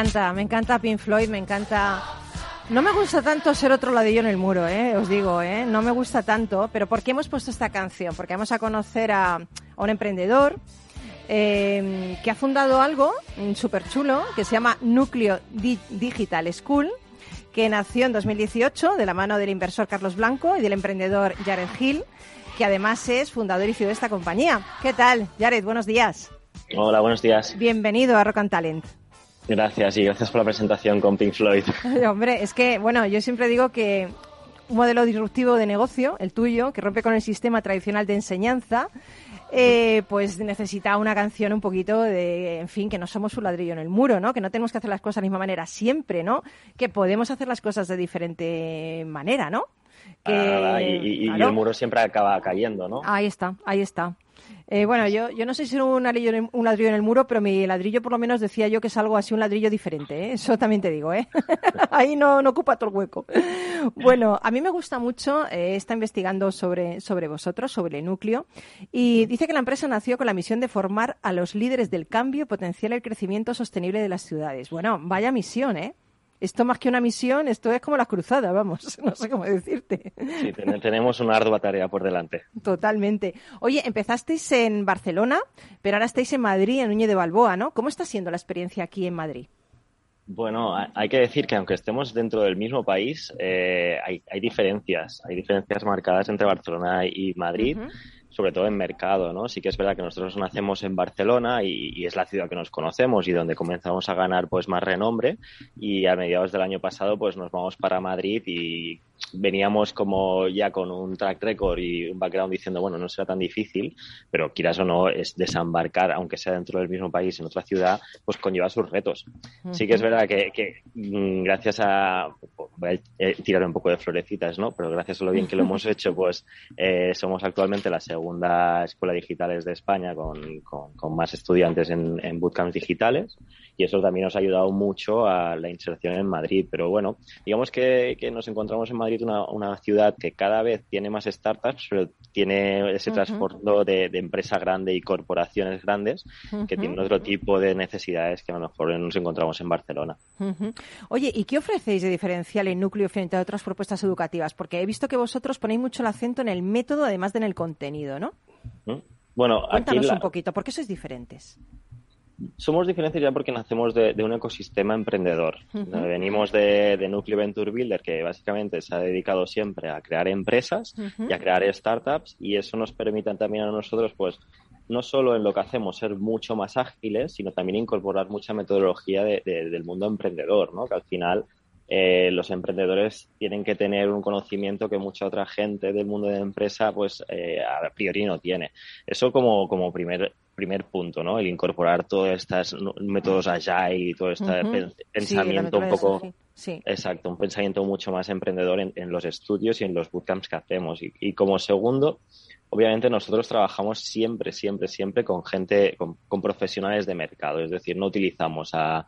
Encanta, me encanta Pink Floyd, me encanta... No me gusta tanto ser otro ladrillo en el muro, ¿eh? os digo, ¿eh? no me gusta tanto, pero ¿por qué hemos puesto esta canción? Porque vamos a conocer a, a un emprendedor eh, que ha fundado algo súper chulo que se llama Núcleo Di- Digital School, que nació en 2018 de la mano del inversor Carlos Blanco y del emprendedor Jared Hill, que además es fundador y CEO de esta compañía. ¿Qué tal, Jared? Buenos días. Hola, buenos días. Bienvenido a Rock and Talent. Gracias y gracias por la presentación con Pink Floyd. Hombre, es que, bueno, yo siempre digo que un modelo disruptivo de negocio, el tuyo, que rompe con el sistema tradicional de enseñanza, eh, pues necesita una canción un poquito de, en fin, que no somos un ladrillo en el muro, ¿no? Que no tenemos que hacer las cosas de la misma manera siempre, ¿no? Que podemos hacer las cosas de diferente manera, ¿no? Que, Ah, y, y- y claro. el muro siempre acaba cayendo, ¿no? Ahí está, ahí está. Eh, bueno, yo, yo no sé si era un ladrillo, en el- un ladrillo en el muro, pero mi ladrillo por lo menos decía yo que es algo así, un ladrillo diferente, ¿eh? Eso también te digo, ¿eh? Ahí no, no ocupa todo el hueco. Bueno, a mí me gusta mucho, eh, está investigando sobre, sobre vosotros, sobre el núcleo, y dice que la empresa nació con la misión de formar a los líderes del cambio y potenciar el crecimiento sostenible de las ciudades. Bueno, vaya misión, ¿eh? Esto más que una misión, esto es como la cruzada, vamos, no sé cómo decirte. Sí, ten- tenemos una ardua tarea por delante. Totalmente. Oye, empezasteis en Barcelona, pero ahora estáis en Madrid, en Núñez de Balboa, ¿no? ¿Cómo está siendo la experiencia aquí en Madrid? Bueno, ha- hay que decir que aunque estemos dentro del mismo país, eh, hay, hay diferencias. Hay diferencias marcadas entre Barcelona y Madrid. Sobre todo en mercado, ¿no? Sí que es verdad que nosotros nacemos en Barcelona y, y es la ciudad que nos conocemos y donde comenzamos a ganar pues más renombre y a mediados del año pasado pues nos vamos para Madrid y veníamos como ya con un track record y un background diciendo, bueno, no será tan difícil, pero quieras o no, es desembarcar, aunque sea dentro del mismo país, en otra ciudad, pues conlleva sus retos. Sí que es verdad que, que, mm, gracias a, voy a eh, tirar un poco de florecitas, ¿no? Pero gracias a lo bien que lo hemos hecho, pues eh, somos actualmente la segunda escuela digitales de España con, con, con más estudiantes en, en bootcamps digitales y eso también nos ha ayudado mucho a la inserción en Madrid. Pero bueno, digamos que, que nos encontramos en Madrid una, una ciudad que cada vez tiene más startups, pero tiene ese Ujú. trasfondo de, de empresa grande y corporaciones grandes que tienen otro tipo de necesidades que a lo mejor no nos encontramos en Barcelona. Oye, ¿y qué ofrecéis de diferencial en núcleo frente a otras propuestas educativas? Porque he visto que vosotros ponéis mucho el acento en el método, además de en el contenido, ¿no? Bueno, aquí Cuéntanos la- un poquito, ¿por qué sois diferentes? Somos diferentes ya porque nacemos de, de un ecosistema emprendedor. Venimos de, de Núcleo Venture Builder, que básicamente se ha dedicado siempre a crear empresas y a crear startups, y eso nos permite también a nosotros, pues, no solo en lo que hacemos ser mucho más ágiles, sino también incorporar mucha metodología de- de- del mundo emprendedor, ¿no? Que al final eh, los emprendedores tienen que tener un conocimiento que mucha otra gente del mundo de empresa, pues, eh, a priori no tiene. Eso como, como primer primer punto, ¿no? El incorporar todos estos métodos agile y todo este Sí, la pensamiento un poco. Sí. Exacto, un pensamiento mucho más emprendedor en, en los estudios y en los bootcamps que hacemos. Y, y como segundo, obviamente nosotros trabajamos siempre, siempre, siempre con gente, con, con profesionales de mercado. Es decir, no utilizamos a,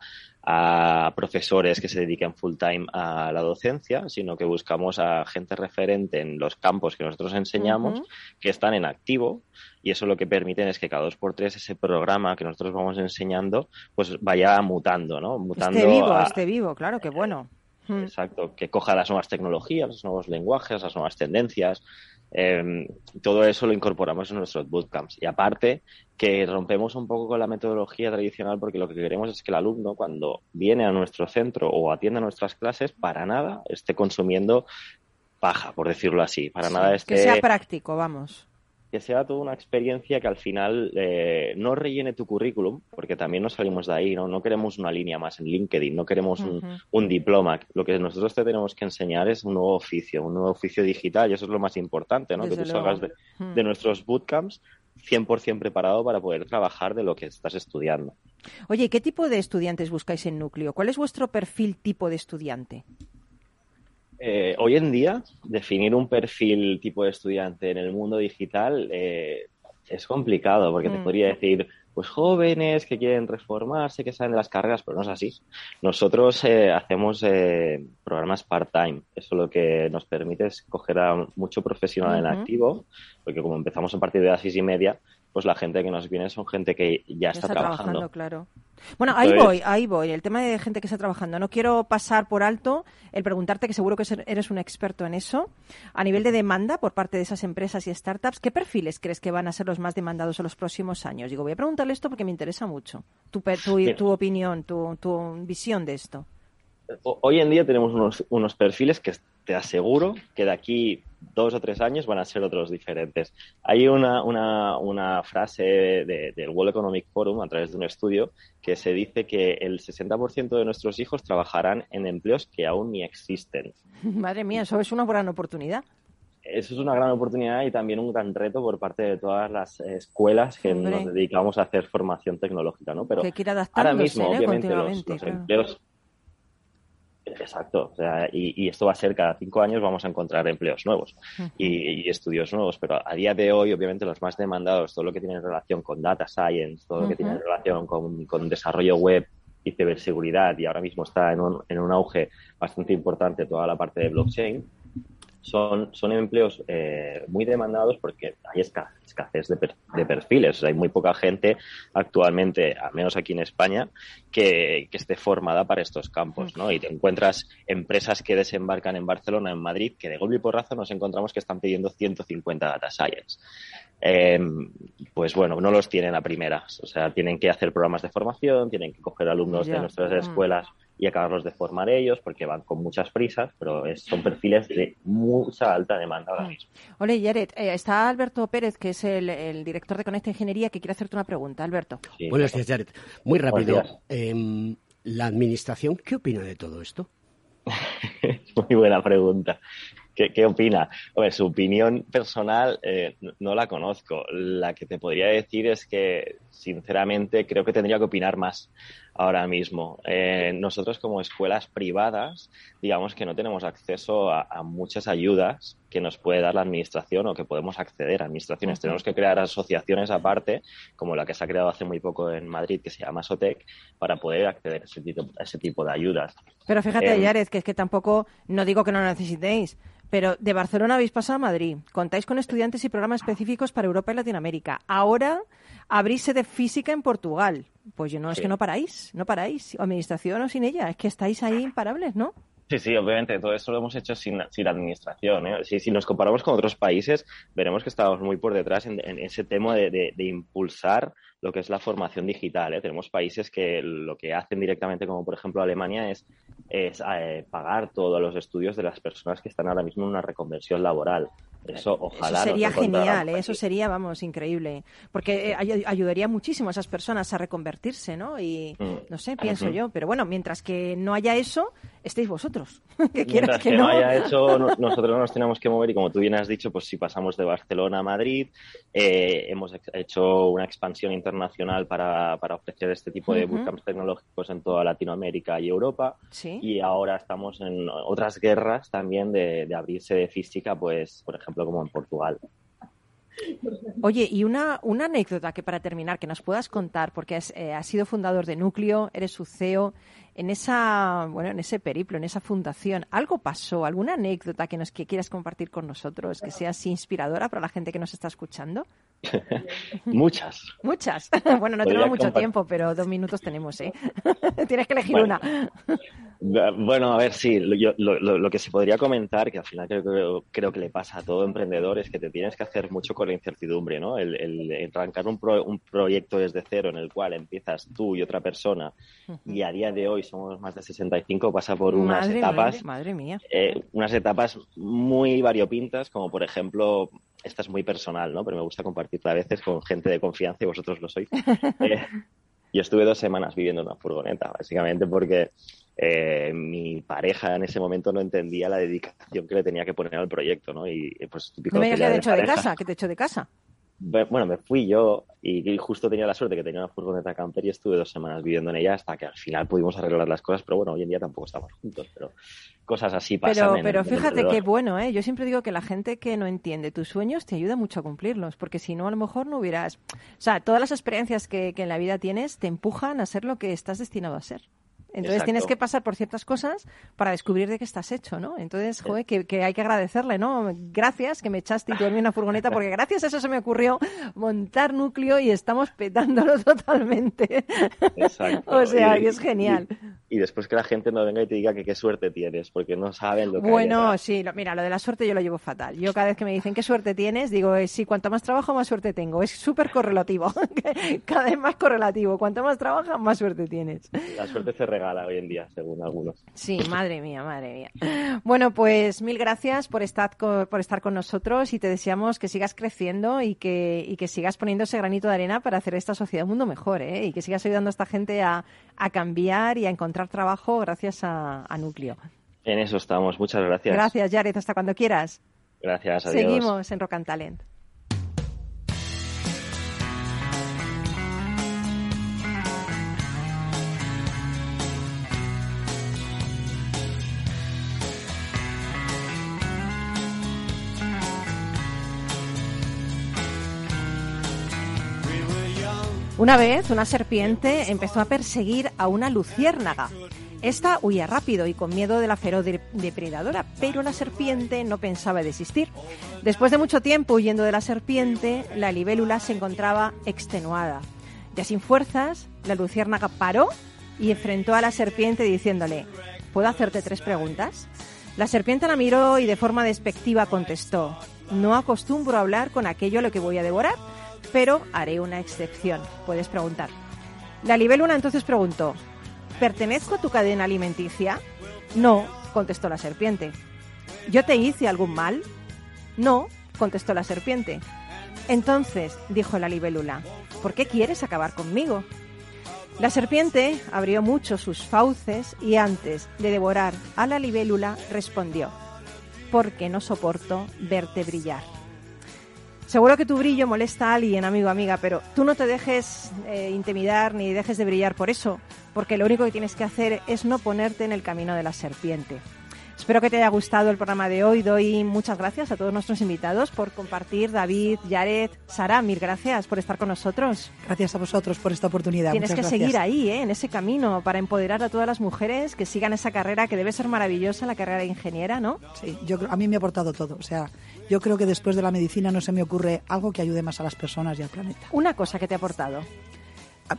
a profesores que se dediquen full time a la docencia, sino que buscamos a gente referente en los campos que nosotros enseñamos, que están en activo y eso lo que permiten es que cada dos por tres ese programa que nosotros vamos enseñando pues vaya mutando, ¿no? Mutando Esté vivo, a- esté vivo, claro, qué bueno. Mm. Exacto, que coja las nuevas tecnologías, los nuevos lenguajes, las nuevas tendencias. eh, todo eso lo incorporamos en nuestros bootcamps. Y aparte, que rompemos un poco con la metodología tradicional porque lo que queremos es que el alumno, cuando viene a nuestro centro o atiende a nuestras clases, para nada esté consumiendo paja, por decirlo así. Para Sí, nada esté Que sea práctico, vamos. que sea toda una experiencia que al final eh, no rellene tu currículum, porque también nos salimos de ahí, ¿no? No queremos una línea más en LinkedIn, no queremos un, diploma. Lo que nosotros te tenemos que enseñar es un nuevo oficio, un nuevo oficio digital, y eso es lo más importante, ¿no? Desde que tú luego. salgas de, de nuestros bootcamps 100% preparado para poder trabajar de lo que estás estudiando. Oye, ¿y ¿qué tipo de estudiantes buscáis en núcleo? ¿Cuál es vuestro perfil tipo de estudiante? Eh, hoy en día, definir un perfil tipo de estudiante en el mundo digital eh, es complicado, porque te Mm. podría decir, pues jóvenes que quieren reformarse, que saben de las carreras, pero no es así. Nosotros eh, hacemos eh, programas part-time. Eso lo que nos permite es coger a mucho profesional en activo, porque como empezamos a partir de las seis y media, pues la gente que nos viene son gente que ya está, trabajando. claro. Bueno, ahí voy, ahí voy. El tema de gente que está trabajando. No quiero pasar por alto el preguntarte, que seguro que eres un experto en eso, a nivel de demanda por parte de esas empresas y startups, ¿qué perfiles crees que van a ser los más demandados en los próximos años? Digo, voy a preguntarle esto porque me interesa mucho. Tu, tu, tu opinión, tu, tu visión de esto. Hoy en día tenemos unos, unos perfiles que te aseguro que de aquí dos o tres años van a ser otros diferentes. Hay una, una, una frase del World Economic Forum a través de un estudio que se dice que el 60% de nuestros hijos trabajarán en empleos que aún ni existen. Madre mía, eso es una gran oportunidad. Eso es una gran oportunidad y también un gran reto por parte de todas las escuelas que nos dedicamos a hacer formación tecnológica, ¿no? Pero ahora mismo, obviamente, los, empleos Exacto, o sea, y, esto va a ser cada cinco años vamos a encontrar empleos nuevos y, estudios nuevos, pero a día de hoy, obviamente, los más demandados, todo lo que tiene relación con data science, todo lo que tiene relación con, con, desarrollo web y ciberseguridad, y ahora mismo está en un, en un auge bastante importante toda la parte de blockchain, son, son empleos eh, muy demandados porque hay escasez de, perfiles. hay muy poca gente actualmente, al menos aquí en España, que, esté formada para estos campos. ¿no? Y te encuentras empresas que desembarcan en Barcelona, en Madrid, que de golpe y porrazo nos encontramos que están pidiendo 150 data science. Em, pues bueno, no los tienen a primeras. O sea, tienen que hacer programas de formación, tienen que coger alumnos de nuestras escuelas y acabarlos de formar ellos porque van con muchas prisas, pero son perfiles de mucha alta demanda ahora mismo. Hola, Yaret. Eh, está Alberto Pérez, que es el, director de Conecta Ingeniería, que quiere hacerte una pregunta. Alberto. Buenos días, Yaret. Muy rápido. Em, ¿La administración qué opina de todo esto? Muy buena pregunta. ¿Qué, opina? su opinión personal eh, no la conozco. La que te podría decir es que, sinceramente, creo que tendría que opinar más ahora mismo. Eh, nosotros como escuelas privadas, digamos que no tenemos acceso a, muchas ayudas que nos puede dar la administración o que podemos acceder a administraciones. Tenemos que crear asociaciones aparte, como la que se ha creado hace muy poco en Madrid, que se llama SOTEC, para poder acceder a ese tipo, ese tipo de ayudas. Pero fíjate, eh, que es que tampoco, no digo que no lo necesitéis, pero de Barcelona habéis pasado a Madrid. Contáis con estudiantes y programas específicos para Europa y Latinoamérica. Ahora abrís sede física en Portugal. Pues yo no, es que no paráis, no paráis. Administración o sin ella, es que estáis ahí imparables, ¿no? Sí, sí, obviamente, todo esto lo hemos hecho sin, sin administración. ¿eh? Si, si, nos comparamos con otros países, veremos que estamos muy por detrás en, ese tema de, de, impulsar lo que es la formación digital. ¿eh? Tenemos países que lo que hacen directamente, como por ejemplo Alemania, es, es eh, pagar todos los estudios de las personas que están ahora mismo en una reconversión laboral. Eso ojalá. Eso sería genial, ¿eh? eso sería, vamos, increíble. Porque eh, ayudaría muchísimo a esas personas a reconvertirse, ¿no? Y mm. no sé, pienso yo. Pero bueno, mientras que no haya eso, estéis vosotros. que mientras que, que no. haya nosotros no nos tenemos que mover. Y como tú bien has dicho, pues si pasamos de Barcelona a Madrid, eh, hemos hecho una expansión internacional para, para ofrecer este tipo de bootcamps tecnológicos en toda Latinoamérica y Europa. Y ahora estamos en otras guerras también de, de abrirse de física, pues, por ejemplo, como en Portugal. Oye, y una, una anécdota que para terminar, que nos puedas contar, porque has, eh, sido fundador de Núcleo, eres su CEO, en esa, bueno, en ese periplo, en esa fundación, ¿algo pasó? ¿Alguna anécdota que nos que quieras compartir con nosotros, que sea así inspiradora para la gente que nos está escuchando? Muchas. Muchas. bueno, no tenemos mucho tiempo, pero dos minutos tenemos, ¿eh? Tienes que elegir una. bueno, a ver, sí, lo, lo, que se podría comentar, que al final creo, creo, que le pasa a todo emprendedor, es que te tienes que hacer mucho con la incertidumbre, ¿no? El, el arrancar un, un proyecto desde cero en el cual empiezas tú y otra persona y a día de hoy somos más de 65, pasa por unas etapas, madre, mía. Eh, unas etapas muy variopintas, como por ejemplo esta es muy personal, ¿no? Pero me gusta compartirla a veces con gente de confianza y vosotros lo sois. Eh, yo estuve dos semanas viviendo en una furgoneta, básicamente porque eh, mi pareja en ese momento no entendía la dedicación que le tenía que poner al proyecto, ¿no? Y pues típico. No me que hecho de casa, que te hecho de casa. Bueno, me fui yo y justo tenía la suerte que tenía una furgoneta camper y estuve dos semanas viviendo en ella hasta que al final pudimos arreglar las cosas, pero bueno, hoy en día tampoco estamos juntos, pero cosas así pasan. Pero, pero fíjate qué bueno, ¿eh? Yo siempre digo que la gente que no entiende tus sueños te ayuda mucho a cumplirlos, porque si no, a lo mejor no hubieras... O sea, todas las experiencias que, que en la vida tienes te empujan a ser lo que estás destinado a ser. Entonces tienes que pasar por ciertas cosas para descubrir de qué estás hecho, ¿no? Entonces, joder, que, que hay que agradecerle, ¿no? Gracias que me echaste y tú en una furgoneta, porque gracias a eso se me ocurrió montar núcleo y estamos petándolo totalmente. Exacto. o sea, Y- que es genial. Y, y después que la gente no venga y te diga que qué suerte tienes, porque no saben lo que Bueno, sí, lo- mira, lo de la suerte yo lo llevo fatal. Yo cada vez que me dicen qué suerte tienes, digo, eh, sí, cuanto más trabajo, más suerte tengo. Es súper correlativo. cada vez más correlativo. Cuanto más trabajas, más suerte tienes. La suerte se regala hoy en día, según algunos. Sí, madre mía, madre mía. Bueno, pues mil gracias por estar co- por estar con nosotros y te deseamos que sigas creciendo y que, y que sigas poniendo ese granito de arena para hacer esta sociedad un mundo mejor, ¿eh? Y que sigas ayudando a esta gente a, a cambiar y a encontrar trabajo gracias a, a Núcleo. En eso estamos. Muchas gracias. Gracias, Jared. Hasta cuando quieras. Gracias, adiós. Seguimos en Rock and Talent. Una vez, una serpiente empezó a perseguir a una luciérnaga. Esta huía rápido y con miedo de la feroz de- depredadora, pero la serpiente no pensaba desistir. Después de mucho tiempo huyendo de la serpiente, la libélula se encontraba extenuada. Ya sin fuerzas, la luciérnaga paró y enfrentó a la serpiente diciéndole, ¿puedo hacerte tres preguntas? La serpiente la miró y de forma despectiva contestó, no acostumbro a hablar con aquello a lo que voy a devorar, pero haré una excepción. Puedes preguntar. La libélula entonces preguntó, ¿pertenezco a tu cadena alimenticia? No, contestó la serpiente. ¿Yo te hice algún mal? No, contestó la serpiente. Entonces, dijo la libélula, ¿por qué quieres acabar conmigo? La serpiente abrió mucho sus fauces y antes de devorar a la libélula respondió, porque no soporto verte brillar. Seguro que tu brillo molesta a alguien, amigo amiga, pero tú no te dejes eh, intimidar ni dejes de brillar por eso, porque lo único que tienes que hacer es no ponerte en el camino de la serpiente. Espero que te haya gustado el programa de hoy. Doy muchas gracias a todos nuestros invitados por compartir. David, Jared, Sara, mil gracias por estar con nosotros. Gracias a vosotros por esta oportunidad. Tienes Muchas que gracias. seguir ahí, ¿eh? en ese camino, para empoderar a todas las mujeres que sigan esa carrera que debe ser maravillosa, la carrera de ingeniera, ¿no? Sí, yo a mí me ha aportado todo. O sea, yo creo que después de la medicina no se me ocurre algo que ayude más a las personas y al planeta. Una cosa que te ha aportado.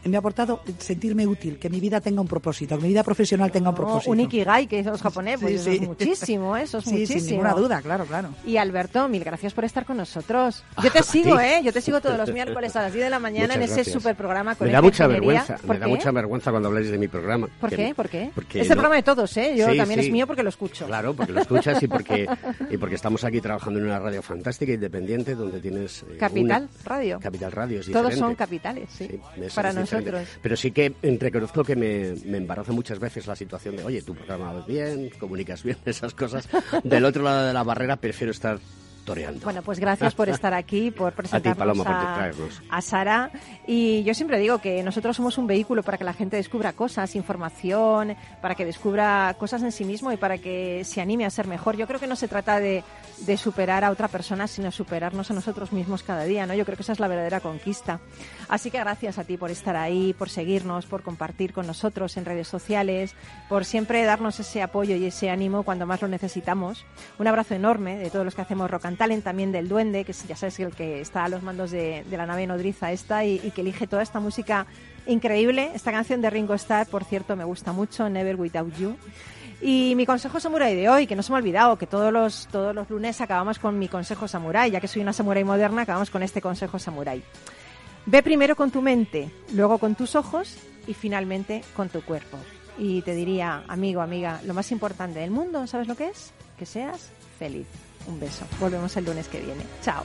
Me ha aportado sentirme útil, que mi vida tenga un propósito, que mi vida profesional tenga un No, propósito. un ikigai, que son los japoneses, pues Sí, eso sí. es muchísimo, eso es Sí, muchísimo. sin ninguna duda, claro, claro. Y Alberto, mil gracias por estar con nosotros. Yo te a sigo. ¿eh? Yo te sigo todos los miércoles a las 10 de la mañana Muchas en ese gracias. super programa con Me da mucha vergüenza, ¿Por me da mucha vergüenza cuando habláis de mi programa. ¿Por qué? ¿Por qué? Porque es el no- programa de todos, ¿eh? Yo Sí, también es mío porque lo escucho. Claro, porque lo escuchas y porque, y porque estamos aquí trabajando en una radio fantástica, independiente, donde tienes... eh, Capital una- Radio. Capital Radio, es Todos son capitales, sí. Eso Para diferente. Pero sí que reconozco que me, me embaraza muchas veces la situación de, oye, tu programa va bien, comunicas bien, esas cosas. Del otro lado de la barrera prefiero estar toreando. Bueno, pues gracias por estar aquí, por presentarnos Paloma, por a, traernos. a Sara. Y yo siempre digo que nosotros somos un vehículo para que la gente descubra cosas, información, para que descubra cosas en sí mismo y para que se anime a ser mejor. Yo creo que no se trata de, de superar a otra persona, sino superarnos a nosotros mismos cada día, ¿no? Yo creo que esa es la verdadera conquista. Así que gracias a ti por estar ahí, por seguirnos, por compartir con nosotros en redes sociales, por siempre darnos ese apoyo y ese ánimo cuando más lo necesitamos. Un abrazo enorme de todos los que hacemos Rock and Talent, también del Duende, que ya sabes el que está a los mandos de, de la nave nodriza esta y, y que elige toda esta música increíble. Esta canción de Ringo Starr, por cierto, me gusta mucho, Never Without You. Y mi consejo samurai de hoy, que no se me ha olvidado, que todos los, todos los lunes acabamos con mi consejo samurai, ya que soy una samurai moderna, acabamos con este consejo samurai. Ve primero con tu mente, luego con tus ojos y finalmente con tu cuerpo. Y te diría, amigo, amiga, lo más importante del mundo, ¿sabes lo que es? Que seas feliz. Un beso. Volvemos el lunes que viene. Chao.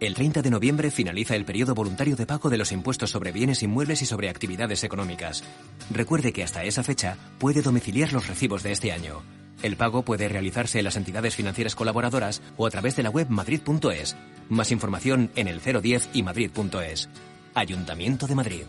El 30 de noviembre finaliza el periodo voluntario de pago de los impuestos sobre bienes inmuebles y sobre actividades económicas. Recuerde que hasta esa fecha puede domiciliar los recibos de este año. El pago puede realizarse en las entidades financieras colaboradoras o a través de la web madrid.es. Más información en el 010 y madrid.es. Ayuntamiento de Madrid.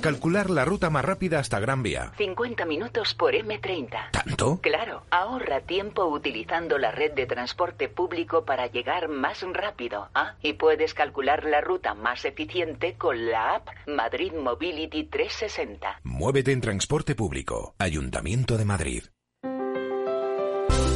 Calcular la ruta más rápida hasta Gran Vía. 50 minutos por M30. ¿Tanto? Claro, ahorra tiempo utilizando la red de transporte público para llegar más rápido. Ah, y puedes calcular la ruta más eficiente con la app Madrid Mobility 360. Muévete en transporte público. Ayuntamiento de Madrid.